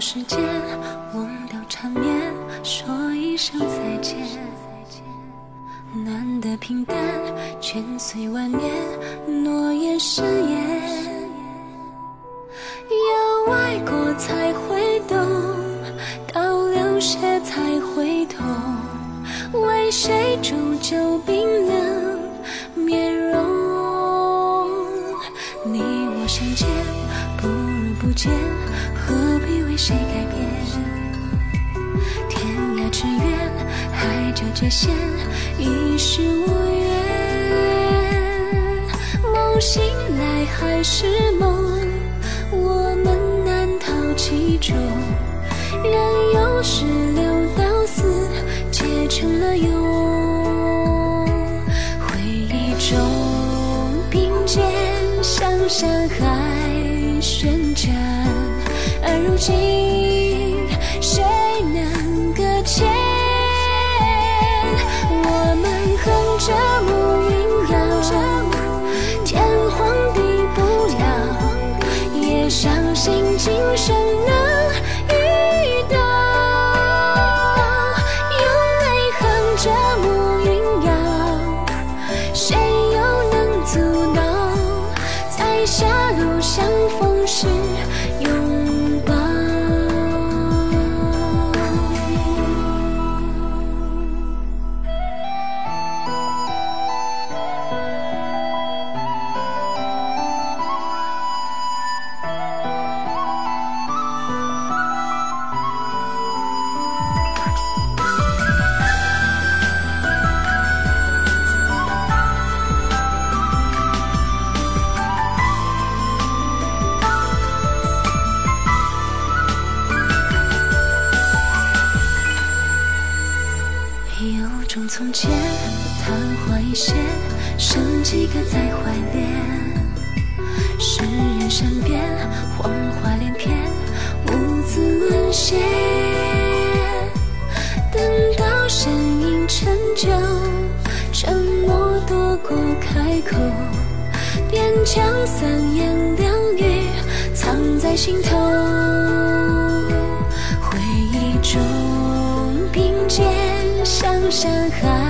时间，忘掉缠绵，说一声再见。难得平淡，卷随万年，诺言誓言。要爱过才会懂，到流血才会痛。为谁煮酒冰冷面容？你我相见不如不见，何必为谁改变？天涯之远，海角界限，已是无缘。梦醒来还是梦，我们难逃其中。任由是留到死，结成了忧。回忆中并肩向山海，如今谁能搁浅？我们哼着牧云谣，天荒地不了，也相信今生能遇到。用泪哼着暮云谣，谁又能阻挠？在狭路相逢有种从前，昙花一现，剩几个在怀恋。世人善变，谎话连篇，无字沦陷。等到身影成就，沉默多过开口，便将三言两语藏在心头。山海。